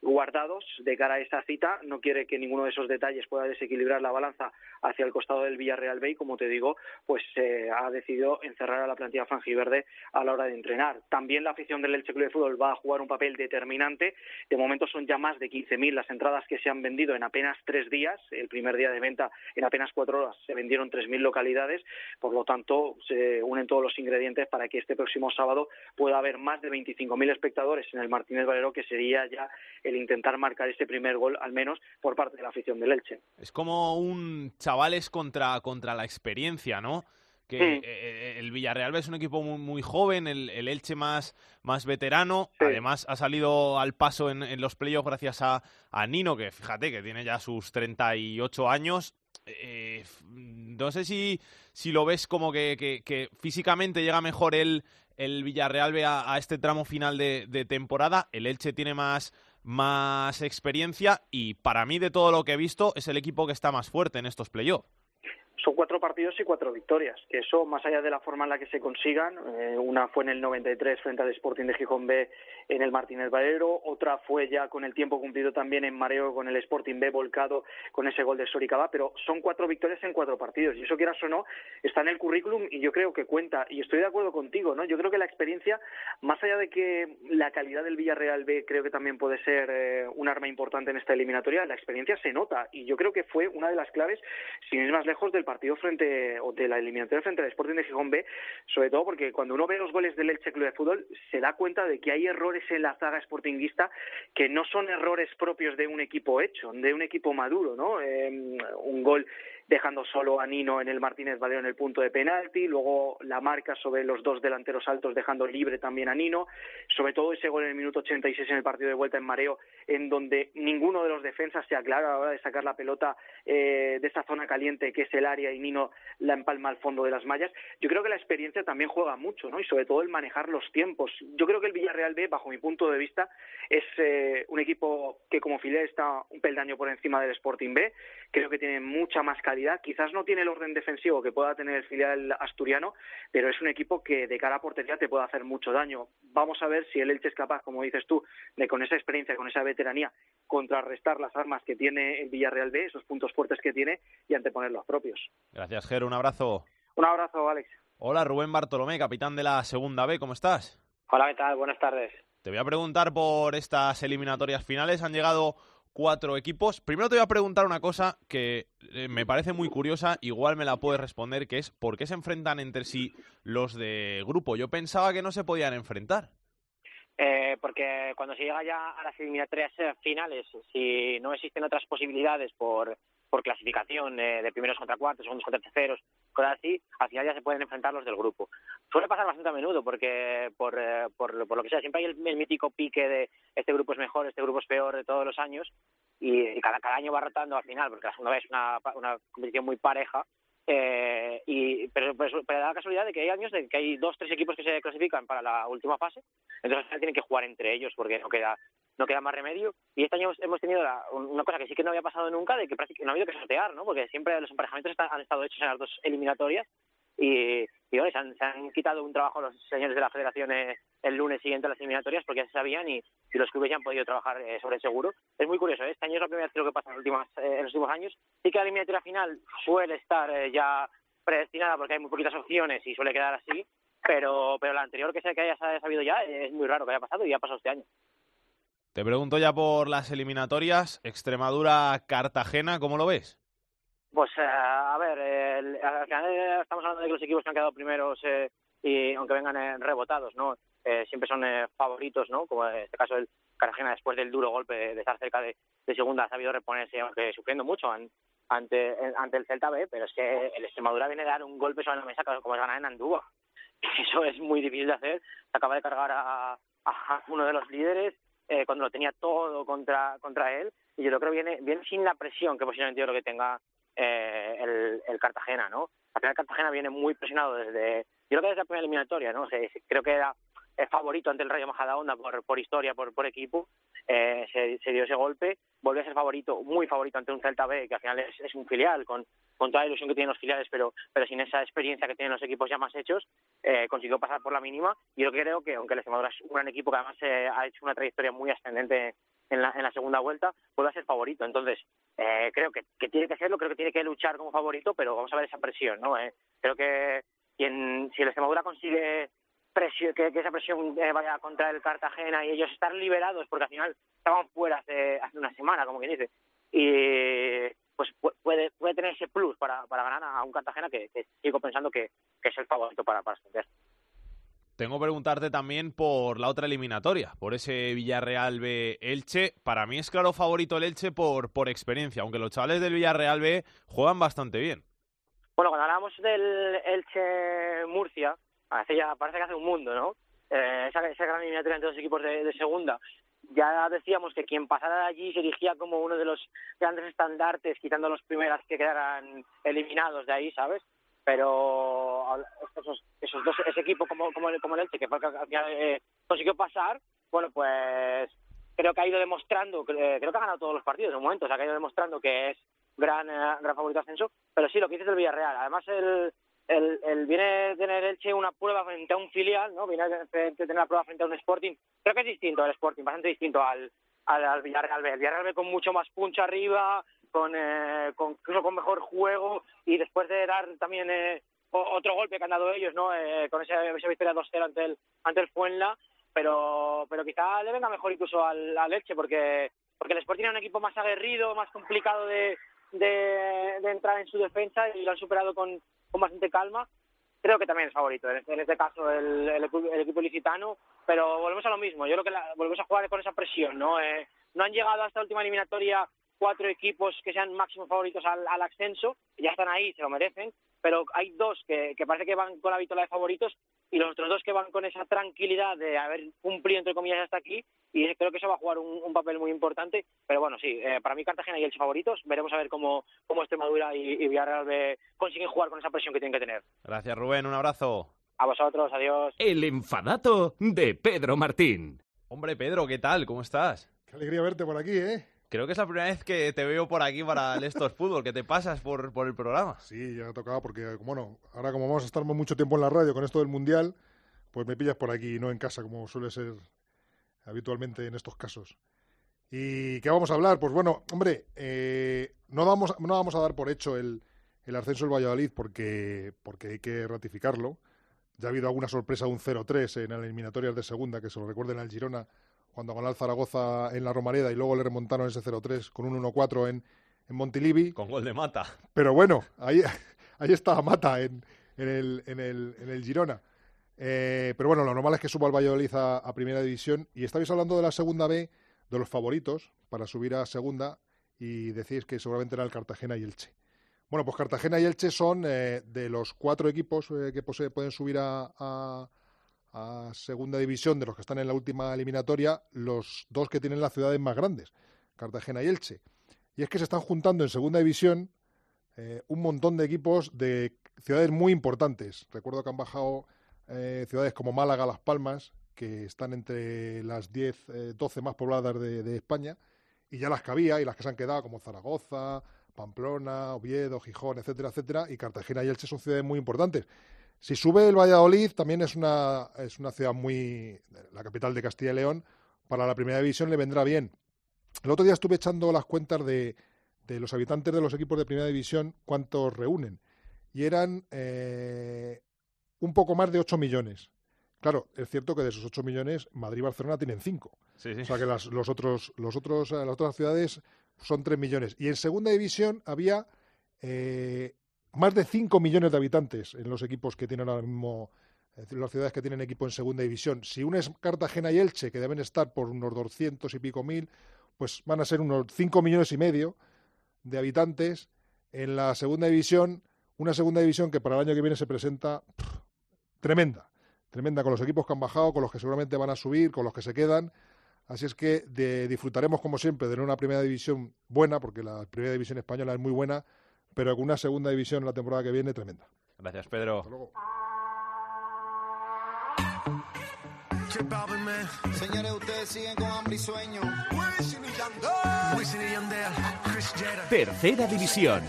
guardados de cara a esa cita. No quiere que ninguno de esos detalles pueda desequilibrar la balanza hacia el costado del Villarreal B. Y, como te digo, pues eh, ha decidido encerrar a la plantilla franjiverde a la hora de entrenar. También la afición del Elche Club de Fútbol va a jugar un papel determinante. De momento son ya más de 15.000 las entradas que se han vendido en apenas tres días. El primer día de venta, en apenas cuatro horas, se vendieron 3.000 localidades. Por lo tanto, se unen todos los ingredientes para que este próximo sábado pueda haber más de 25.000 espectadores en el Martínez Valero, que sería ya el intentar marcar ese primer gol, al menos por parte de la afición del Elche. Es como un chavales contra, contra la experiencia, ¿no? Que eh, eh, el Villarreal es un equipo muy, muy joven, el, Elche más, más veterano, además ha salido al paso en, los playoffs gracias a, a, Nino, que fíjate que tiene ya sus 38 años. Eh, no sé si, si lo ves como que, que, físicamente llega mejor el, el Villarreal a, a este tramo final de, de temporada, el Elche tiene más más experiencia y para mí de todo lo que he visto es el equipo que está más fuerte en estos playoffs son cuatro partidos y cuatro victorias, que eso, más allá de la forma en la que se consigan, eh, una fue en el 93 frente al Sporting de Gijón B en el Martínez Valero, otra fue ya con el tiempo cumplido también en Mareo con el Sporting B volcado con ese gol de Soricaba, pero son cuatro victorias en cuatro partidos, y eso quieras o no, está en el currículum y yo creo que cuenta, y estoy de acuerdo contigo, ¿no? Yo creo que la experiencia, más allá de que la calidad del Villarreal B creo que también puede ser eh, un arma importante en esta eliminatoria, la experiencia se nota, y yo creo que fue una de las claves, sin ir más lejos, del partido frente, o de la eliminatoria frente al Sporting de Gijón B, sobre todo porque cuando uno ve los goles del Elche Club de Fútbol, se da cuenta de que hay errores en la zaga sportinguista que no son errores propios de un equipo hecho, de un equipo maduro, ¿no? Eh, un gol dejando solo a Nino en el Martínez Valero en el punto de penalti, luego la marca sobre los dos delanteros altos dejando libre también a Nino, sobre todo ese gol en el minuto 86 en el partido de vuelta en mareo, en donde ninguno de los defensas se aclara a la hora de sacar la pelota eh, de esa zona caliente que es el área y Nino la empalma al fondo de las mallas. Yo creo que la experiencia también juega mucho, ¿no? Y sobre todo el manejar los tiempos. Yo creo que el Villarreal B, bajo mi punto de vista, es eh, un equipo que como filial está un peldaño por encima del Sporting B. Creo que tiene mucha más calidad. Quizás no tiene el orden defensivo que pueda tener el filial asturiano, pero es un equipo que de cara a portería te puede hacer mucho daño. Vamos a ver si el Elche es capaz, como dices tú, de con esa experiencia, con esa veteranía, contrarrestar las armas que tiene el Villarreal B, esos puntos fuertes que tiene y anteponer los propios. Gracias, Ger. Un abrazo. Un abrazo, Alex. Hola, Rubén Bartolomé, capitán de la Segunda B. ¿Cómo estás? Hola, ¿qué tal? Buenas tardes. Te voy a preguntar por estas eliminatorias finales. Han llegado cuatro equipos. Primero te voy a preguntar una cosa que eh, me parece muy curiosa, igual me la puedes responder, que es ¿por qué se enfrentan entre sí los de grupo? Yo pensaba que no se podían enfrentar. Eh, porque cuando se llega ya a las eliminatorias finales, si no existen otras posibilidades por, por clasificación de primeros contra cuartos, segundos contra terceros, cosas así, al final ya se pueden enfrentar los del grupo. Suele pasar bastante a menudo porque, por, eh, por, lo que sea, siempre hay el, mítico pique de este grupo es mejor, este grupo es peor de todos los años y, cada, cada año va rotando al final porque la segunda vez es una, una competición muy pareja eh, y pero, da la casualidad de que hay años de que hay dos tres equipos que se clasifican para la última fase entonces tienen que jugar entre ellos porque no queda no queda más remedio y este año hemos tenido la- una cosa que sí que no había pasado nunca de que prácticamente no ha habido que sortear no porque siempre los emparejamientos han estado hechos en las dos eliminatorias y, y bueno, se, han, se han quitado un trabajo los señores de la federación eh, el lunes siguiente a las eliminatorias porque ya se sabían y, y los clubes ya han podido trabajar eh, sobre el seguro. Es muy curioso, ¿eh? este año es la primera vez que pasa en, últimas, eh, en los últimos años. Sí que la eliminatoria final suele estar eh, ya predestinada porque hay muy poquitas opciones y suele quedar así, pero pero la anterior que sé que haya sabido ya es muy raro que haya pasado y ha pasado este año. Te pregunto ya por las eliminatorias. Extremadura-Cartagena, ¿cómo lo ves? Pues eh, a ver, el- al final eh, estamos hablando de que los equipos que han quedado primeros eh, y aunque vengan eh, rebotados, ¿no? Eh, siempre son eh, favoritos, ¿no? Como en este caso el Cartagena después del duro golpe de, estar cerca de, segunda ha sabido reponerse, sufriendo mucho an- ante ante el Celta B, pero es que el Extremadura viene de dar un golpe sobre la mesa como es ganar en Andúa. Eso es muy difícil de hacer. Se acaba de cargar a, a uno de los líderes eh, cuando lo tenía todo contra contra él y yo creo que viene viene sin la presión que posiblemente yo que tenga eh, el, el Cartagena, ¿no? Al final Cartagena viene muy presionado desde, yo creo que desde la primera eliminatoria, ¿no? Se- se- creo que era el favorito ante el Rayo Majadahonda por, por historia, por, por equipo, eh, se, dio ese golpe, volvió a ser favorito, muy favorito ante un Celta B, que al final es, es un filial, con, con toda la ilusión que tienen los filiales, pero, pero sin esa experiencia que tienen los equipos ya más hechos, eh, consiguió pasar por la mínima. Y yo creo que, aunque el Extremadura es un gran equipo que además eh, ha hecho una trayectoria muy ascendente en la, en la segunda vuelta, vuelve a ser favorito. Entonces, eh, creo que, que tiene que serlo, creo que tiene que luchar como favorito, pero vamos a ver esa presión, ¿no? Eh, creo que quien, si el Extremadura consigue presión, que, que esa presión eh, vaya contra el Cartagena y ellos estar liberados, porque al final estaban fuera hace, hace una semana, como quien dice, y pues pu- puede, puede tener ese plus para, para ganar a un Cartagena que, que sigo pensando que, que es el favorito para, para ascender. Tengo que preguntarte también por la otra eliminatoria, por ese Villarreal B Elche. Para mí es claro favorito el Elche por, por experiencia, aunque los chavales del Villarreal B juegan bastante bien. Bueno, cuando hablábamos del Elche Murcia, hace ya, parece que hace un mundo, ¿no? Eh, esa, esa gran eliminatoria entre dos equipos de, de segunda. Ya decíamos que quien pasara de allí se erigía como uno de los grandes estandartes, quitando los primeras que quedaran eliminados de ahí, ¿sabes? Pero esos, esos dos, ese equipo como, como, el, como el Elche, que fue al final eh, consiguió pasar, bueno, pues creo que ha ido demostrando, eh, creo que ha ganado todos los partidos de momento, o sea, que ha ido demostrando que es gran, eh, gran favorito ascenso, pero sí, lo que dices del Villarreal, además el, el, el viene de tener Elche una prueba frente a un filial, ¿no? Viene de tener la prueba frente a un Sporting, creo que es distinto al Sporting, bastante distinto al, al, al Villarreal B, el Villarreal B con mucho más punch arriba, con, eh, con incluso con mejor juego y después de dar también eh, otro golpe que han dado ellos, ¿no? Eh, con esa, esa victoria 2-0 ante el, ante el Fuenla, pero, pero quizá le venga mejor incluso al, al Elche porque, porque el Sporting era un equipo más aguerrido, más complicado de, de, de entrar en su defensa y lo han superado con, con bastante calma. Creo que también es favorito, en este, este caso el, el, el equipo licitano, pero volvemos a lo mismo. Yo creo que la- volvemos a jugar con esa presión, ¿no? Eh, no han llegado a esta última eliminatoria cuatro equipos que sean máximos favoritos al, al ascenso, ya están ahí, se lo merecen, pero hay dos que, que parece que van con la vitola de favoritos y los otros dos que van con esa tranquilidad de haber cumplido, entre comillas, hasta aquí, y creo que eso va a jugar un, un papel muy importante, pero bueno, sí, eh, para mí Cartagena y Elche favoritos, veremos a ver cómo, cómo Extremadura y, y Villarreal B consiguen jugar con esa presión que tienen que tener. Gracias, Rubén. Un abrazo. A vosotros, adiós. El enfadato de Pedro Martín. Hombre, Pedro, ¿qué tal? ¿Cómo estás? Qué alegría verte por aquí, ¿eh? Creo que es la primera vez que te veo por aquí para el Estos Fútbol, que te pasas por, por el programa. Sí, ya tocaba porque, bueno, ahora como vamos a estar mucho tiempo en la radio con esto del Mundial, pues me pillas por aquí, no en casa, como suele ser habitualmente en estos casos. ¿Y qué vamos a hablar? Pues bueno, hombre, eh, no, vamos, no vamos a dar por hecho el, el ascenso del Valladolid porque, porque hay que ratificarlo. Ya ha habido alguna sorpresa de un 0-3 en las eliminatorias de segunda, que se lo recuerden al Girona, cuando ganó el Zaragoza en la Romareda y luego le remontaron ese 0-3 con un 1-4 en, en Montilivi. Con gol de Mata. Pero bueno, ahí, ahí estaba Mata en, en, el, en, el, en el Girona. Eh, pero bueno, lo normal es que suba el Valladolid a, a Primera División. Y estabais hablando de la Segunda B, de los favoritos para subir a Segunda, y decís que seguramente era el Cartagena y el Che. Bueno, pues Cartagena y Elche son eh, de los cuatro equipos eh, que pueden subir a, segunda división, de los que están en la última eliminatoria, los dos que tienen las ciudades más grandes, Cartagena y Elche. Y es que se están juntando en segunda división un montón de equipos de ciudades muy importantes. Recuerdo que han bajado ciudades como Málaga, Las Palmas, que están entre las 10, 12 más pobladas de, España, y ya las que había y las que se han quedado, como Zaragoza, Pamplona, Oviedo, Gijón, etcétera, etcétera, y Cartagena y Elche son ciudades muy importantes. Si sube el Valladolid, también es una, es una ciudad muy. la capital de Castilla y León, para la primera división le vendrá bien. El otro día estuve echando las cuentas de, de los habitantes de los equipos de primera división, cuántos reúnen. Y eran eh, un poco más de 8 millones. Claro, es cierto que de esos 8 millones, Madrid y Barcelona tienen 5. O sea que las, los otros, los otros, eh, las otras ciudades son 3 millones. Y en segunda división había eh, más de 5 millones de habitantes en los equipos que tienen ahora mismo, las ciudades que tienen equipo en segunda división. Si uno es Cartagena y Elche, que deben estar por unos 200 y pico mil, pues van a ser unos 5 millones y medio de habitantes en la segunda división. Una segunda división que para el año que viene se presenta tremenda tremenda con los equipos que han bajado, con los que seguramente van a subir, con los que se quedan. Así es que disfrutaremos, como siempre, de una primera división buena, porque la primera división española es muy buena, pero con una segunda división en la temporada que viene tremenda. Gracias, Pedro. Señores, ustedes siguen con hambre y sueño. Tercera división.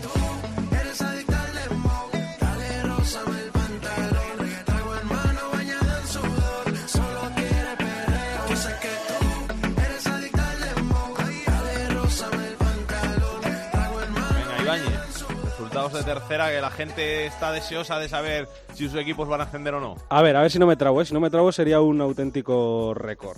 De tercera que la gente está deseosa de saber si sus equipos van a ascender o no. A ver, a ver si no me trago, ¿eh? si no me trago sería un auténtico récord.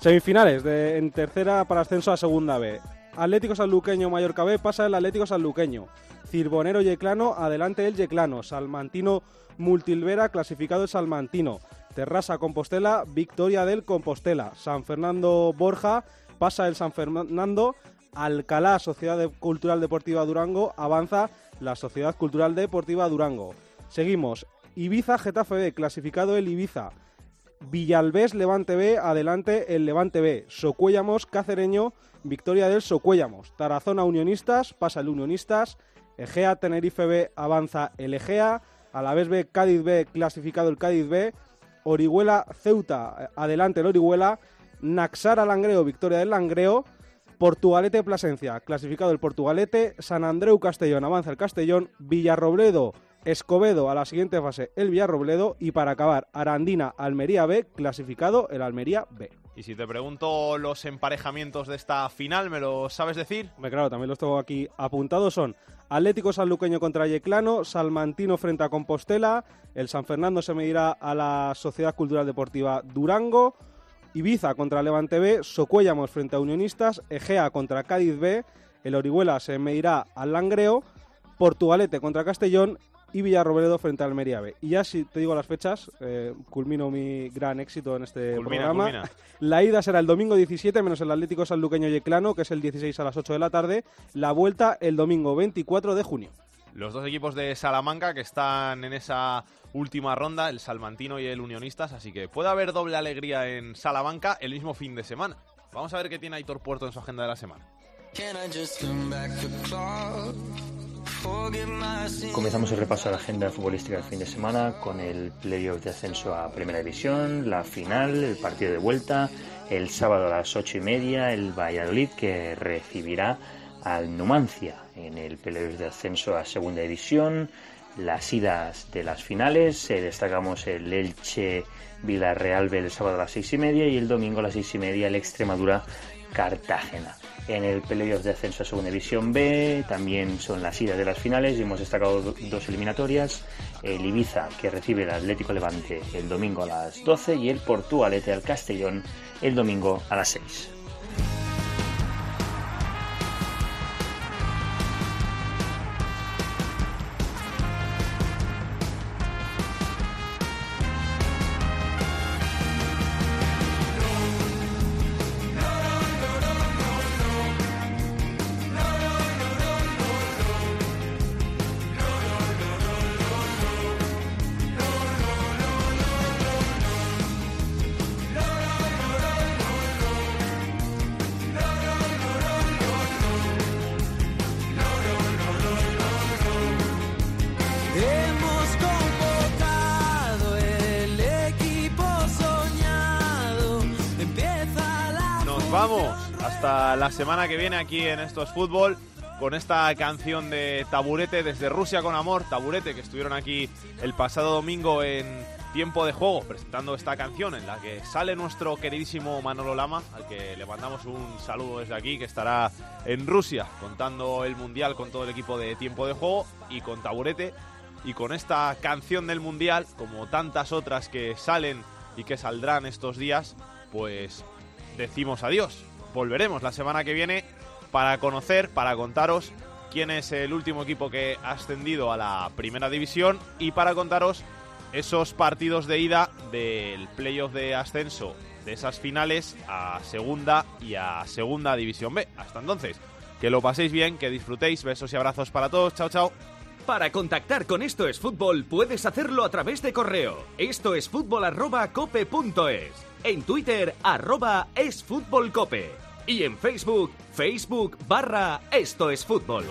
Semifinales de, en tercera para ascenso a segunda B. Atlético Sanluqueño Mallorca B pasa el Atlético Sanluqueño. Cirbonero Yeclano, adelante el Yeclano. Salmantino Multilvera, clasificado el Salmantino. Terrassa Compostela, victoria del Compostela. San Fernando Borja, pasa el San Fernando. Alcalá, Sociedad Cultural Deportiva Durango, avanza la Sociedad Cultural Deportiva Durango. Seguimos. Ibiza Getafe B, clasificado el Ibiza. Villalbés Levante B, adelante el Levante B. Socuéllamos Cacereño, victoria del Socuéllamos. Tarazona Unionistas, pasa el Unionistas. Egea Tenerife B, avanza el Egea. Alavés B, Cádiz B, clasificado el Cádiz B. Orihuela Ceuta, adelante el Orihuela. Naxara Langreo, victoria del Langreo. Portugalete Plasencia, clasificado el Portugalete, San Andreu Castellón, avanza el Castellón, Villarrobledo Escobedo a la siguiente fase el Villarrobledo y para acabar Arandina Almería B, clasificado el Almería B. Y si te pregunto los emparejamientos de esta final, ¿me lo sabes decir? Me claro, también los tengo aquí apuntados. Son Atlético Sanluqueño contra Yeclano, Salmantino frente a Compostela, el San Fernando se medirá a la Sociedad Cultural Deportiva Durango, Ibiza contra Levante B, Socuéllamos frente a Unionistas, Egea contra Cádiz B, el Orihuela se medirá al Langreo, Portugalete contra Castellón y Villarrobledo frente a Almería B. Y ya si te digo las fechas, eh, culmino mi gran éxito en este programa. La ida será el domingo 17 menos el Atlético Sanluqueño Yeclano, que es el 16 a las 8 de la tarde. La vuelta el domingo 24 de junio los dos equipos de Salamanca que están en esa última ronda, el Salmantino y el Unionistas, así que puede haber doble alegría en Salamanca el mismo fin de semana. Vamos a ver qué tiene Aitor Puerto en su agenda de la semana. Comenzamos el repaso a la agenda futbolística del fin de semana con el playoff de ascenso a Primera División, la final, el partido de vuelta, el sábado a las ocho y media, el Valladolid que recibirá al Numancia en el playoff de ascenso a Segunda División, las idas de las finales, eh, destacamos el Elche Villarreal el sábado a las seis y media y el domingo a las seis y media el Extremadura Cartagena. En el playoff de ascenso a Segunda División B también son las idas de las finales y hemos destacado dos eliminatorias. El Ibiza que recibe el Atlético Levante el domingo a las 12 y el Portugalete al Castellón el domingo a las 6. La semana que viene aquí en Esto es Fútbol con esta canción de Taburete desde Rusia con Amor, Taburete, que estuvieron aquí el pasado domingo en tiempo de juego presentando esta canción en la que sale nuestro queridísimo Manolo Lama, al que le mandamos un saludo desde aquí, que estará en Rusia contando el Mundial con todo el equipo de tiempo de juego y con Taburete. Y con esta canción del Mundial, como tantas otras que salen y que saldrán estos días, pues decimos adiós. Volveremos la semana que viene para conocer, para contaros quién es el último equipo que ha ascendido a la primera división y para contaros esos partidos de ida del playoff de ascenso de esas finales a segunda y a segunda división B. Hasta entonces, que lo paséis bien, que disfrutéis, besos y abrazos para todos, chao chao. Para contactar con Esto es Fútbol puedes hacerlo a través de correo. Esto es fútbol arroba cope punto es. En Twitter arroba es fútbol cope y en Facebook, Facebook barra Esto es Fútbol.